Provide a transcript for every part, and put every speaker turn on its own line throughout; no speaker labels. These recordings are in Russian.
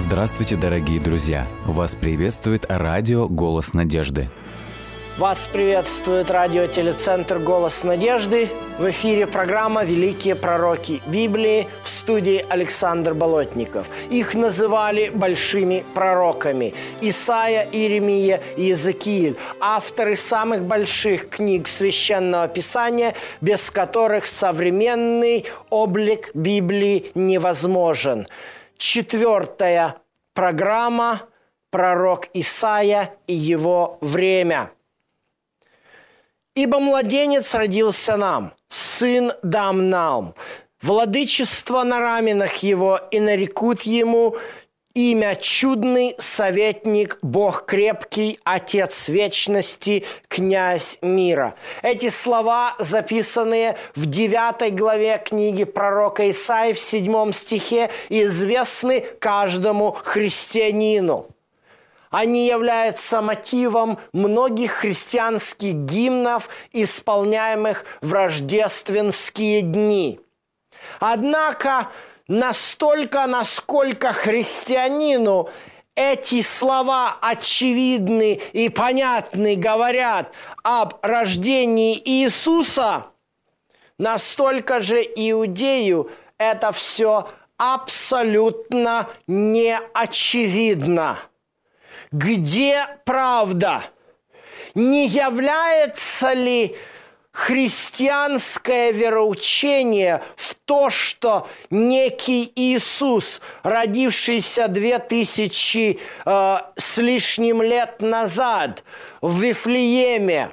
Здравствуйте, дорогие друзья! Вас приветствует радио «Голос надежды».
Вас приветствует радиотелецентр «Голос надежды». В эфире программа «Великие пророки Библии» в студии Александр Болотников. Их называли большими пророками. Исаия, Иеремия Иезекииль – авторы самых больших книг Священного Писания, без которых современный облик Библии невозможен. Четвертая программа «Пророк Исаия и его время». Ибо младенец родился нам, сын дам нам, владычество на раменах его, и нарекут ему имя чудный, советник, Бог крепкий, Отец вечности, князь мира. Эти слова, записанные в 9 главе книги пророка Исаи в 7 стихе, известны каждому христианину – они являются мотивом многих христианских гимнов, исполняемых в рождественские дни. Однако настолько, насколько христианину эти слова очевидны и понятны, говорят об рождении Иисуса, настолько же иудею это все абсолютно не очевидно – где правда? Не является ли христианское вероучение в то, что некий Иисус, родившийся две тысячи э, с лишним лет назад в Вифлееме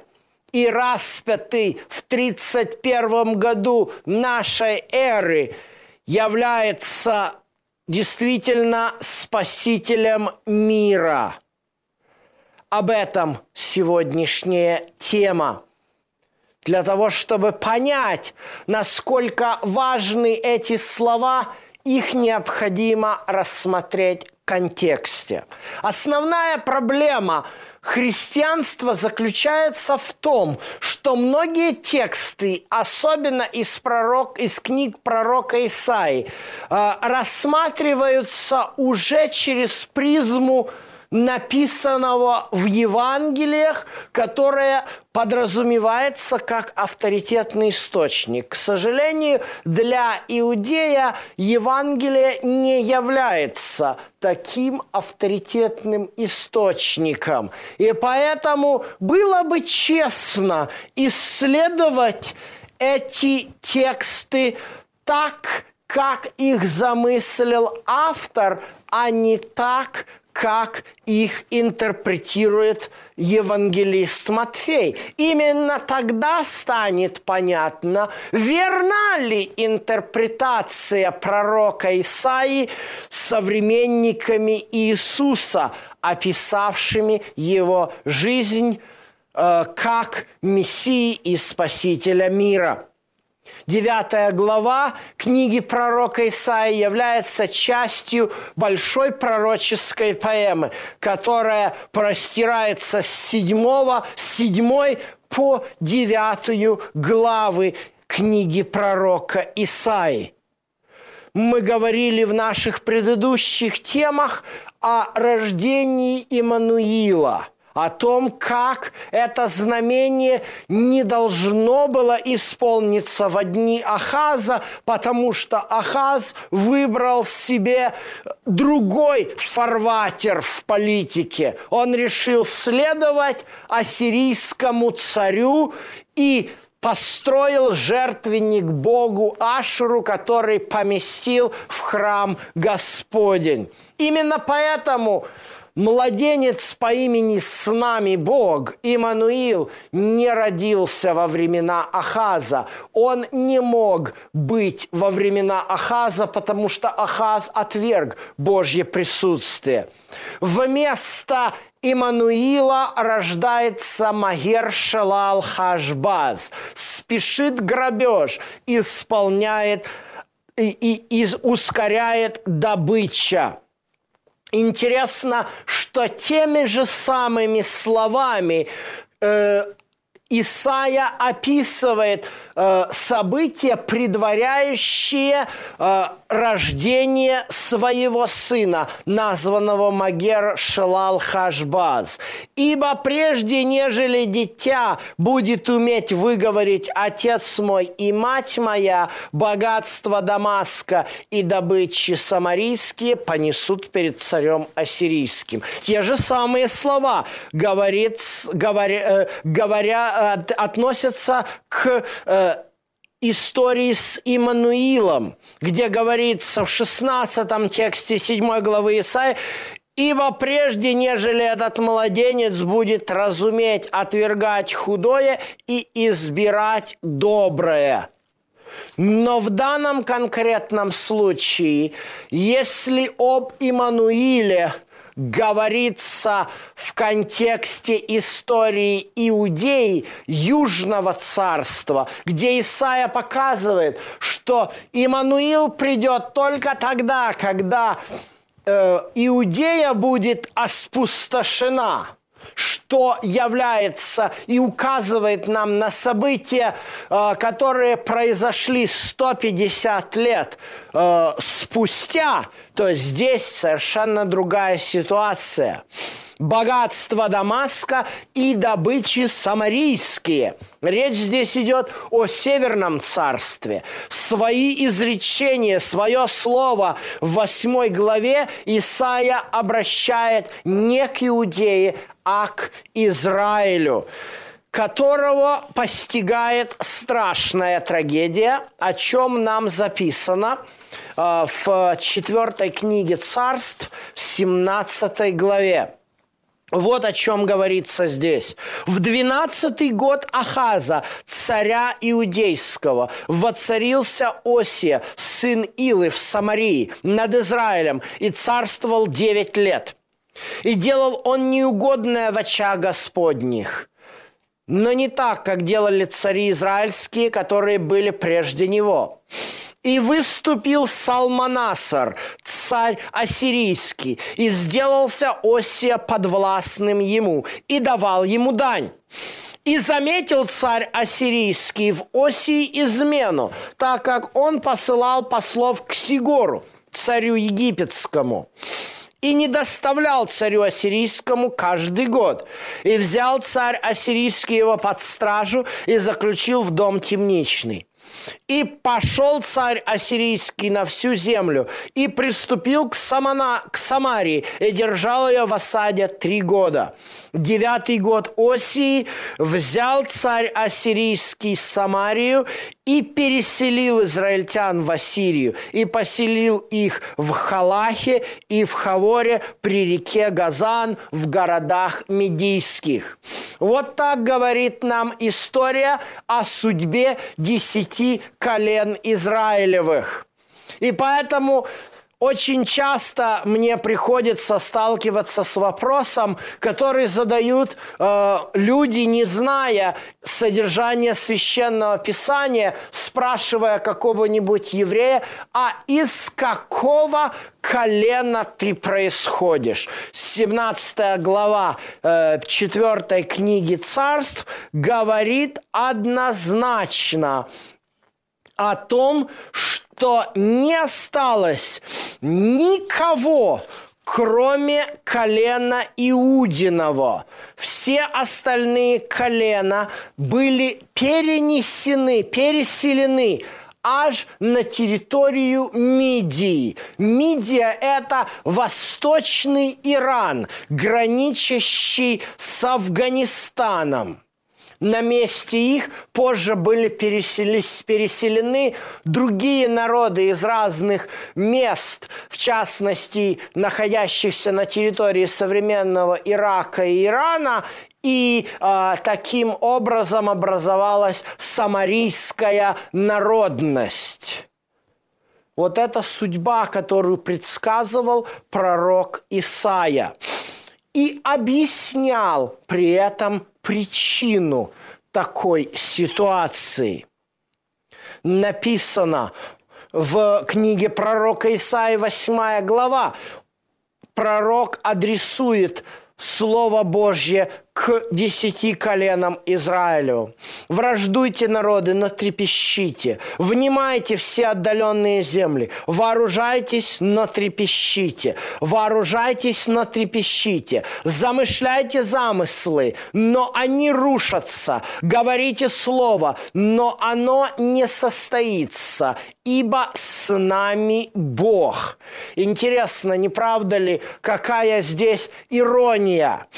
и распятый в 31 году нашей эры, является действительно спасителем мира – об этом сегодняшняя тема. Для того, чтобы понять, насколько важны эти слова, их необходимо рассмотреть в контексте. Основная проблема христианства заключается в том, что многие тексты, особенно из, пророк, из книг пророка Исаи, э, рассматриваются уже через призму написанного в Евангелиях, которое подразумевается как авторитетный источник. К сожалению, для иудея Евангелие не является таким авторитетным источником. И поэтому было бы честно исследовать эти тексты так, как их замыслил автор, а не так, как их интерпретирует евангелист Матфей. Именно тогда станет понятно, верна ли интерпретация пророка Исаии современниками Иисуса, описавшими его жизнь э, как Мессии и Спасителя мира. Девятая глава книги пророка Исаии является частью большой пророческой поэмы, которая простирается с седьмого, седьмой по девятую главы книги пророка Исаии. Мы говорили в наших предыдущих темах о рождении Иммануила – о том, как это знамение не должно было исполниться в дни Ахаза, потому что Ахаз выбрал себе другой фарватер в политике. Он решил следовать ассирийскому царю и построил жертвенник Богу Ашуру, который поместил в храм Господень. Именно поэтому Младенец по имени с нами Бог, Имануил, не родился во времена Ахаза. Он не мог быть во времена Ахаза, потому что Ахаз отверг Божье присутствие. Вместо Имануила рождается Магер Шалал Хашбаз. Спешит грабеж, исполняет и, и, и ускоряет добыча. Интересно, что теми же самыми словами э, Исаия описывает э, события, предваряющие э, рождение своего сына, названного Магер Шелал Хашбаз. «Ибо прежде, нежели дитя будет уметь выговорить «Отец мой и мать моя», богатство Дамаска и добычи самарийские понесут перед царем ассирийским». Те же самые слова говорит, говоря, э, говоря относятся к э, истории с Иммануилом, где говорится в 16 тексте 7 главы Исаи, «Ибо прежде, нежели этот младенец будет разуметь отвергать худое и избирать доброе». Но в данном конкретном случае, если об Иммануиле – говорится в контексте истории Иудеи, Южного царства, где Исаия показывает, что Иммануил придет только тогда, когда э, Иудея будет опустошена – что является и указывает нам на события, э, которые произошли 150 лет э, спустя, то здесь совершенно другая ситуация богатства Дамаска и добычи самарийские. Речь здесь идет о Северном царстве. Свои изречения, свое слово в восьмой главе Исаия обращает не к Иудее, а к Израилю которого постигает страшная трагедия, о чем нам записано э, в четвертой книге царств, 17 главе. Вот о чем говорится здесь. В двенадцатый год Ахаза, царя Иудейского, воцарился Осия, сын Илы в Самарии, над Израилем, и царствовал девять лет. И делал он неугодное в очах Господних, но не так, как делали цари израильские, которые были прежде него. И выступил Салманасар, царь ассирийский, и сделался Осия подвластным ему, и давал ему дань. И заметил царь ассирийский в Осии измену, так как он посылал послов к Сигору, царю египетскому и не доставлял царю ассирийскому каждый год. И взял царь ассирийский его под стражу и заключил в дом темничный. И пошел царь ассирийский на всю землю и приступил к, Самана, к Самарии и держал ее в осаде три года. Девятый год Осии взял царь ассирийский Самарию и переселил израильтян в Ассирию и поселил их в Халахе и в Хаворе при реке Газан в городах медийских. Вот так говорит нам история о судьбе десяти колен Израилевых. И поэтому очень часто мне приходится сталкиваться с вопросом, который задают э, люди, не зная содержания священного писания, спрашивая какого-нибудь еврея, а из какого колена ты происходишь? 17 глава э, 4 книги царств говорит однозначно о том, что не осталось никого, кроме колена Иудиного. Все остальные колена были перенесены, переселены аж на территорию Мидии. Мидия – это восточный Иран, граничащий с Афганистаном на месте их позже были переселены другие народы из разных мест, в частности, находящихся на территории современного Ирака и Ирана, и э, таким образом образовалась самарийская народность. Вот это судьба, которую предсказывал пророк Исаия. И объяснял при этом причину такой ситуации. Написано в книге пророка Исаия 8 глава. Пророк адресует Слово Божье к десяти коленам Израилю. Враждуйте народы, но трепещите. Внимайте все отдаленные земли. Вооружайтесь, но трепещите. Вооружайтесь, но трепещите. Замышляйте замыслы, но они рушатся. Говорите слово, но оно не состоится, ибо с нами Бог. Интересно, не правда ли, какая здесь ирония?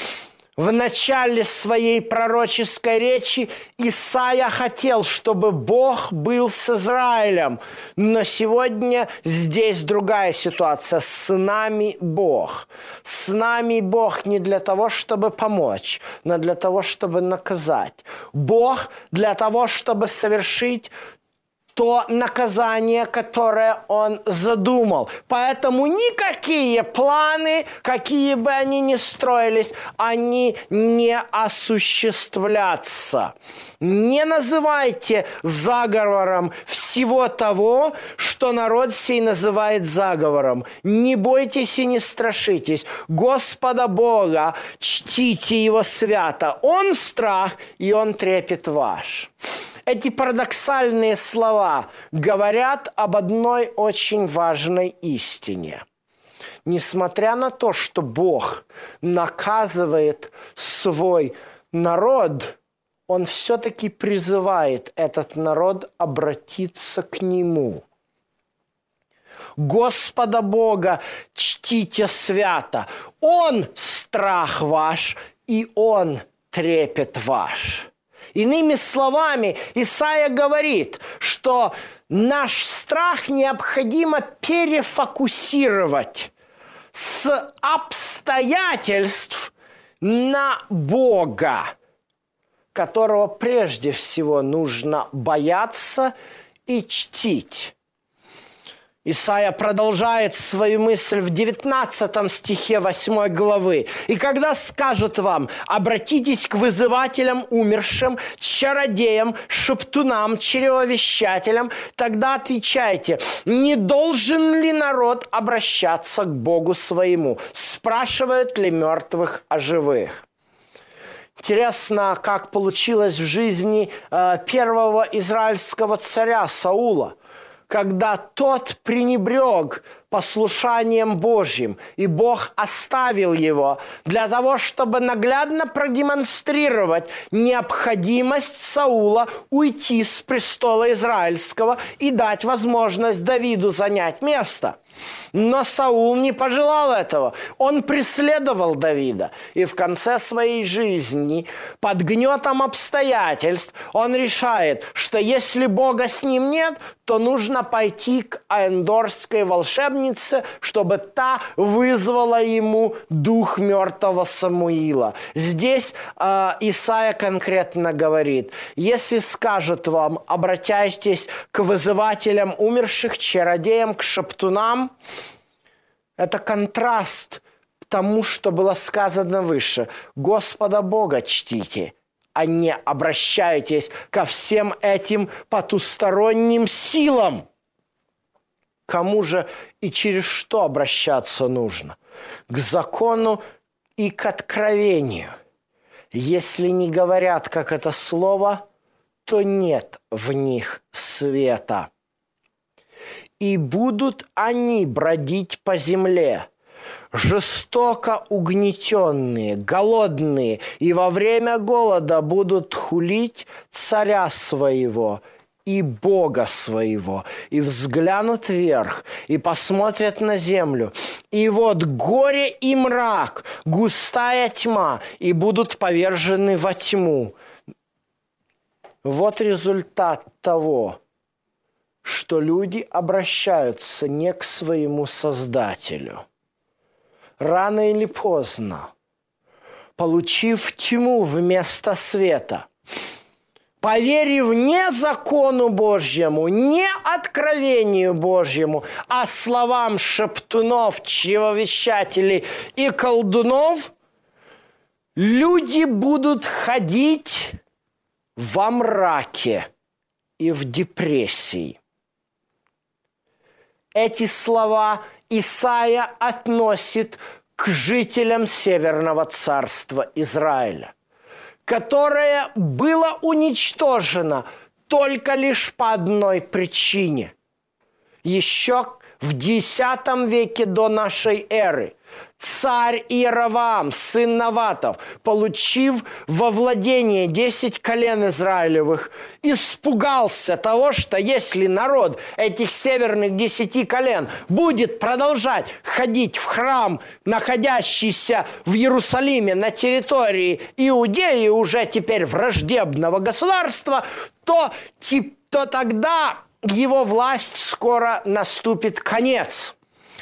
В начале своей пророческой речи Исаия хотел, чтобы Бог был с Израилем. Но сегодня здесь другая ситуация. С нами Бог. С нами Бог не для того, чтобы помочь, но для того, чтобы наказать. Бог для того, чтобы совершить то наказание, которое он задумал. Поэтому никакие планы, какие бы они ни строились, они не осуществлятся. Не называйте заговором всего того, что народ сей называет заговором. Не бойтесь и не страшитесь. Господа Бога чтите Его свято. Он страх, и Он трепет ваш. Эти парадоксальные слова говорят об одной очень важной истине. Несмотря на то, что Бог наказывает свой народ, Он все-таки призывает этот народ обратиться к Нему. Господа Бога чтите свято. Он страх ваш, и Он трепет ваш. Иными словами, Исаия говорит, что наш страх необходимо перефокусировать с обстоятельств на Бога, которого прежде всего нужно бояться и чтить. Исайя продолжает свою мысль в 19 стихе 8 главы. «И когда скажут вам, обратитесь к вызывателям умершим, чародеям, шептунам, чревовещателям, тогда отвечайте, не должен ли народ обращаться к Богу своему? Спрашивают ли мертвых о живых?» Интересно, как получилось в жизни э, первого израильского царя Саула – когда тот пренебрег послушанием Божьим, и Бог оставил его для того, чтобы наглядно продемонстрировать необходимость Саула уйти с престола израильского и дать возможность Давиду занять место. Но Саул не пожелал этого. Он преследовал Давида. И в конце своей жизни, под гнетом обстоятельств, он решает, что если Бога с ним нет, то нужно пойти к аэндорской волшебнице, чтобы та вызвала ему дух мертвого Самуила. Здесь э, Исаия конкретно говорит, если скажет вам, обратяйтесь к вызывателям умерших, чародеям, к шептунам, это контраст тому, что было сказано выше. Господа Бога чтите, а не обращайтесь ко всем этим потусторонним силам. Кому же и через что обращаться нужно? К закону и к откровению. Если не говорят, как это слово, то нет в них света и будут они бродить по земле, жестоко угнетенные, голодные, и во время голода будут хулить царя своего и Бога своего, и взглянут вверх, и посмотрят на землю. И вот горе и мрак, густая тьма, и будут повержены во тьму. Вот результат того, что люди обращаются не к своему Создателю. Рано или поздно, получив тьму вместо света, поверив не закону Божьему, не откровению Божьему, а словам шептунов, чревовещателей и колдунов, люди будут ходить во мраке и в депрессии. Эти слова Исаия относит к жителям Северного царства Израиля, которое было уничтожено только лишь по одной причине. Еще в X веке до нашей эры царь Иераваам, сын Наватов, получив во владение 10 колен Израилевых, испугался того, что если народ этих северных десяти колен будет продолжать ходить в храм, находящийся в Иерусалиме на территории Иудеи, уже теперь враждебного государства, то, то тогда его власть скоро наступит конец.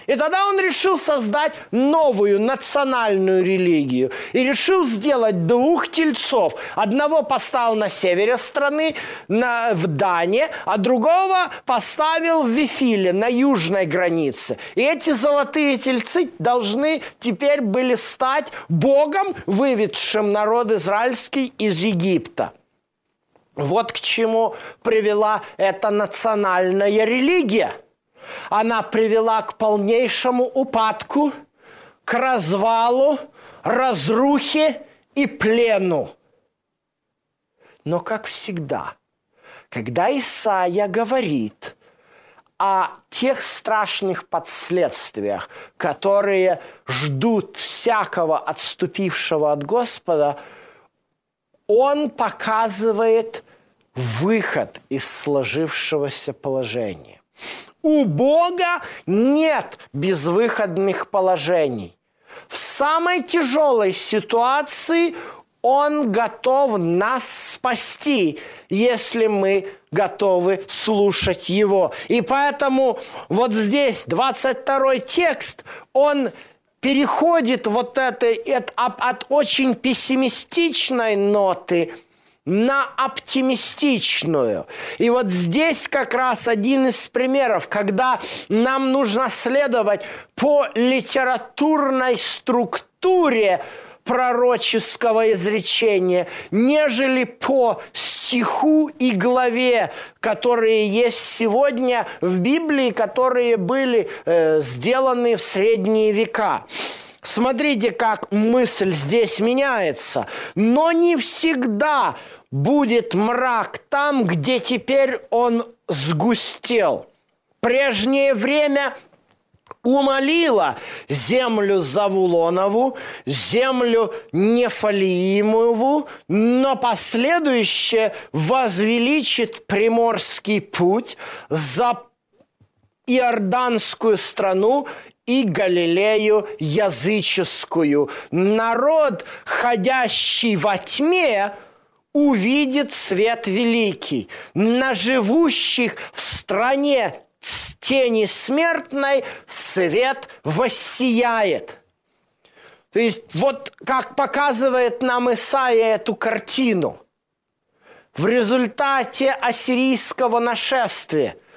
И тогда он решил создать новую национальную религию. И решил сделать двух тельцов. Одного поставил на севере страны, на, в Дане, а другого поставил в Вифиле, на южной границе. И эти золотые тельцы должны теперь были стать Богом, выведшим народ израильский из Египта. Вот к чему привела эта национальная религия. Она привела к полнейшему упадку, к развалу, разрухе и плену. Но, как всегда, когда Исаия говорит о тех страшных последствиях, которые ждут всякого отступившего от Господа, он показывает выход из сложившегося положения. У Бога нет безвыходных положений. В самой тяжелой ситуации Он готов нас спасти, если мы готовы слушать Его. И поэтому вот здесь 22 текст, он переходит вот это от, от очень пессимистичной ноты – на оптимистичную. И вот здесь как раз один из примеров, когда нам нужно следовать по литературной структуре пророческого изречения, нежели по стиху и главе, которые есть сегодня в Библии, которые были э, сделаны в средние века. Смотрите, как мысль здесь меняется. Но не всегда будет мрак там, где теперь он сгустел. Прежнее время умолила землю Завулонову, землю Нефалиимову, но последующее возвеличит приморский путь за Иорданскую страну и Галилею языческую. Народ, ходящий во тьме, увидит свет великий. На живущих в стране тени смертной свет воссияет. То есть вот как показывает нам Исаия эту картину. В результате ассирийского нашествия –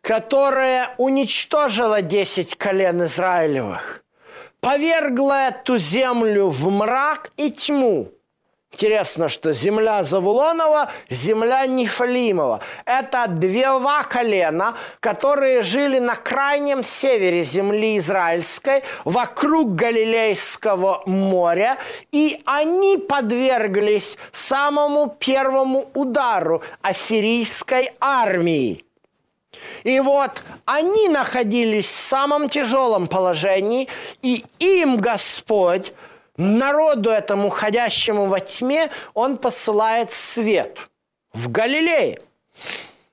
которая уничтожила десять колен Израилевых, повергла эту землю в мрак и тьму – Интересно, что земля Завулонова, земля Нефалимова. Это два колена, которые жили на крайнем севере земли израильской, вокруг Галилейского моря, и они подверглись самому первому удару ассирийской армии. И вот они находились в самом тяжелом положении, и им Господь народу этому ходящему во тьме он посылает свет в Галилее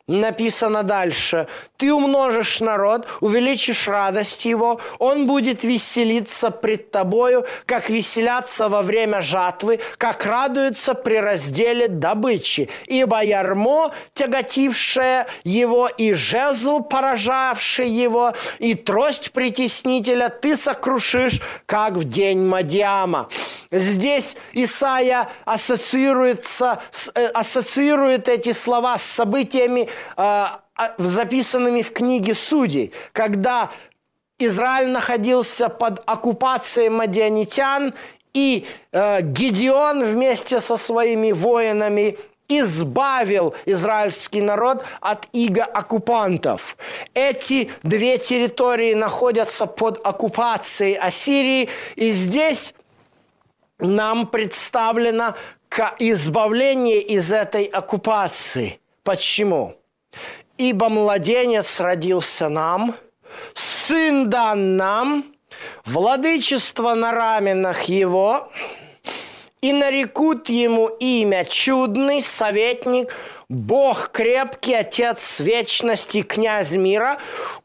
написано дальше, ты умножишь народ, увеличишь радость его, он будет веселиться пред тобою, как веселятся во время жатвы, как радуются при разделе добычи. Ибо ярмо, тяготившее его, и жезл, поражавший его, и трость притеснителя ты сокрушишь, как в день Мадиама. Здесь Исаия ассоциируется, э, ассоциирует эти слова с событиями, записанными в книге Судей, когда Израиль находился под оккупацией мадианитян, и э, Гедеон вместе со своими воинами избавил израильский народ от иго оккупантов. Эти две территории находятся под оккупацией Ассирии, и здесь нам представлено избавление из этой оккупации. Почему? Ибо младенец родился нам, сын дан нам, владычество на раменах его – и нарекут ему имя чудный, советник, Бог крепкий, Отец вечности, князь мира.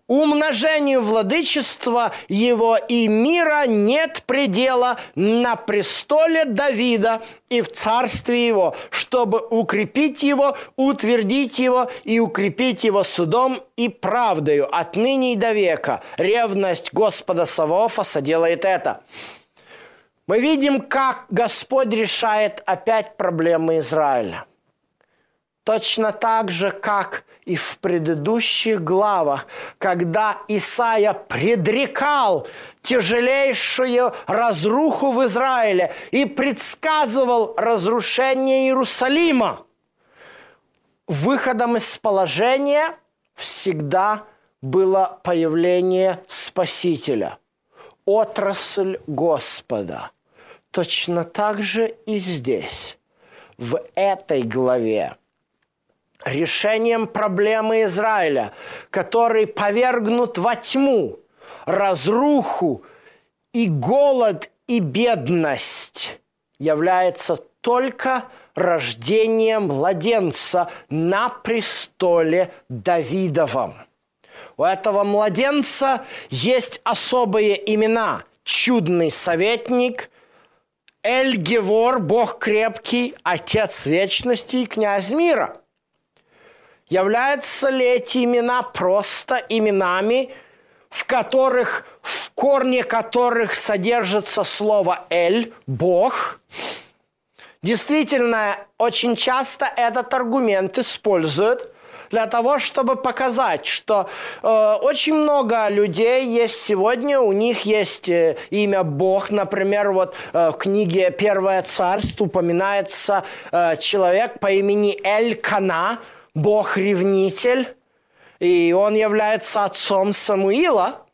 Умножению владычества его и мира нет предела на престоле Давида и в царстве его, чтобы укрепить его, утвердить его и укрепить его судом и правдою отныне и до века. Ревность Господа Саваофа соделает это. Мы видим, как Господь решает опять проблемы Израиля. Точно так же, как и в предыдущих главах, когда Исаия предрекал тяжелейшую разруху в Израиле и предсказывал разрушение Иерусалима. Выходом из положения всегда было появление Спасителя, отрасль Господа – Точно так же и здесь, в этой главе, решением проблемы Израиля, который повергнут во тьму, разруху и голод и бедность, является только рождение младенца на престоле Давидовом. У этого младенца есть особые имена. Чудный советник, Эль-Гевор, Бог крепкий, Отец вечности и князь мира. Являются ли эти имена просто именами, в которых, в корне которых содержится слово «эль», «бог», Действительно, очень часто этот аргумент используют для того, чтобы показать, что э, очень много людей есть сегодня, у них есть э, имя Бог. Например, вот э, в книге «Первое царство» упоминается э, человек по имени Эль-Кана, Бог-ревнитель, и он является отцом Самуила.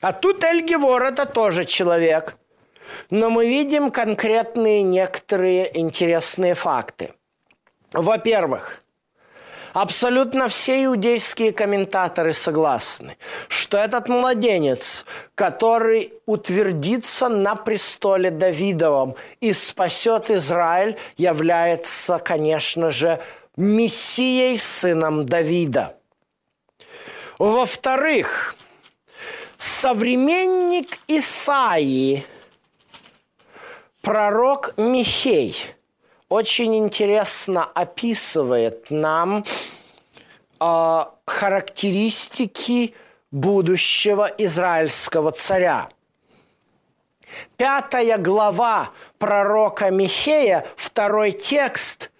А тут Эль-Гевор – это тоже человек. Но мы видим конкретные некоторые интересные факты. Во-первых, Абсолютно все иудейские комментаторы согласны, что этот младенец, который утвердится на престоле Давидовом и спасет Израиль, является, конечно же, Мессией, сыном Давида. Во-вторых, современник Исаии, пророк Михей – очень интересно описывает нам э, характеристики будущего израильского царя. Пятая глава пророка Михея, второй текст,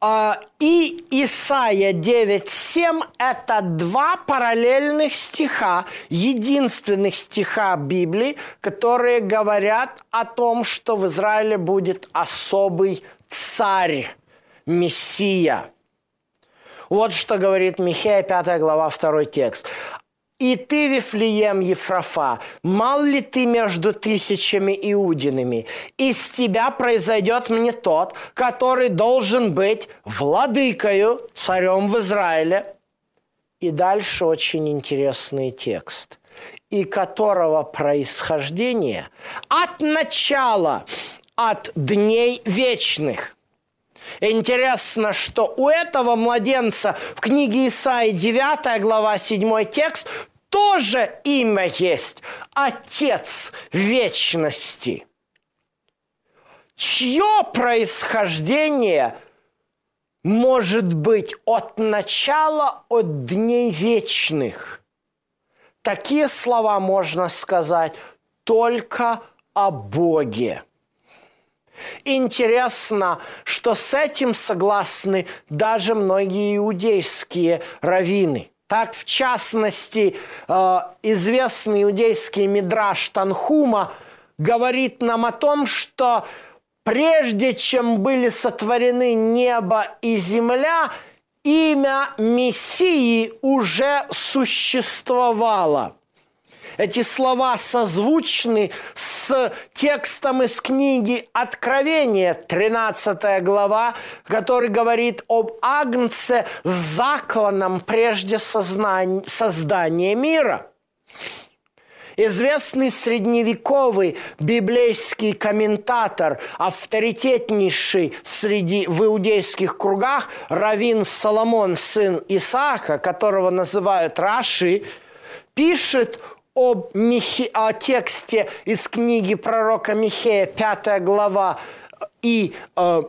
и Исаия 9.7 – это два параллельных стиха, единственных стиха Библии, которые говорят о том, что в Израиле будет особый царь, Мессия. Вот что говорит Михея, 5 глава, 2 текст. «И ты, Вифлеем Ефрафа, мал ли ты между тысячами иудинами? Из тебя произойдет мне тот, который должен быть владыкою, царем в Израиле». И дальше очень интересный текст. «И которого происхождение от начала от дней вечных. Интересно, что у этого младенца в книге Исаии 9 глава 7 текст тоже имя есть – Отец вечности. Чье происхождение может быть от начала, от дней вечных? Такие слова можно сказать только о Боге. Интересно, что с этим согласны даже многие иудейские раввины. Так, в частности, э, известный иудейский мидраш Танхума говорит нам о том, что прежде чем были сотворены небо и земля, имя Мессии уже существовало. Эти слова созвучны с текстом из книги Откровения, 13 глава, который говорит об Агнце с закланом прежде создания мира. Известный средневековый библейский комментатор, авторитетнейший среди в иудейских кругах, Равин Соломон, сын Исаака, которого называют Раши, пишет об Михе, о тексте из книги пророка Михея, 5 глава, и э,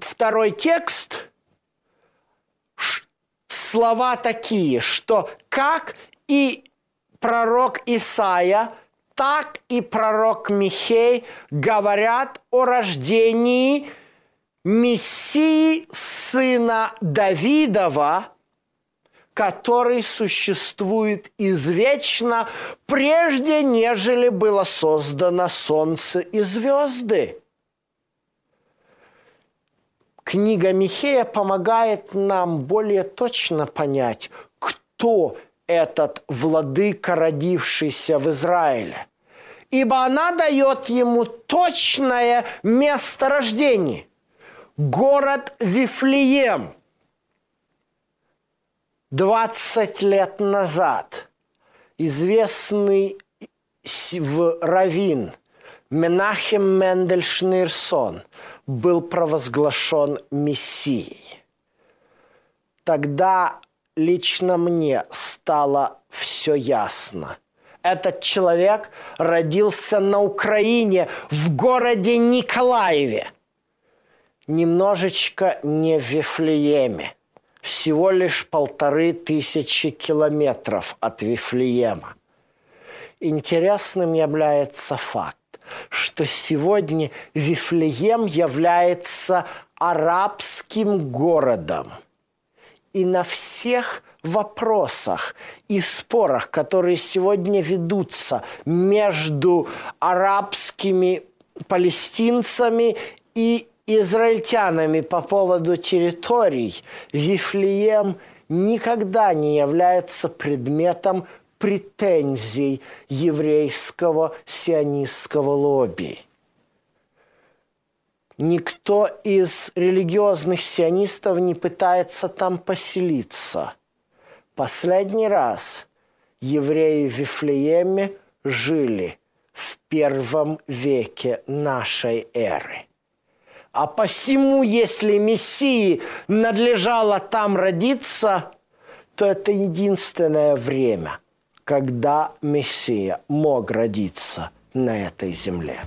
второй текст, слова такие, что как и пророк Исаия, так и пророк Михей говорят о рождении Мессии, сына Давидова, который существует извечно, прежде нежели было создано солнце и звезды. Книга Михея помогает нам более точно понять, кто этот владыка, родившийся в Израиле. Ибо она дает ему точное место рождения. Город Вифлеем – 20 лет назад известный в Равин Менахем Мендель был провозглашен Мессией. Тогда лично мне стало все ясно. Этот человек родился на Украине в городе Николаеве. Немножечко не в Вифлееме всего лишь полторы тысячи километров от Вифлеема. Интересным является факт, что сегодня Вифлеем является арабским городом. И на всех вопросах и спорах, которые сегодня ведутся между арабскими палестинцами и израильтянами по поводу территорий, Вифлеем никогда не является предметом претензий еврейского сионистского лобби. Никто из религиозных сионистов не пытается там поселиться. Последний раз евреи в Вифлееме жили в первом веке нашей эры. А посему, если Мессии надлежало там родиться, то это единственное время, когда Мессия мог родиться на этой земле.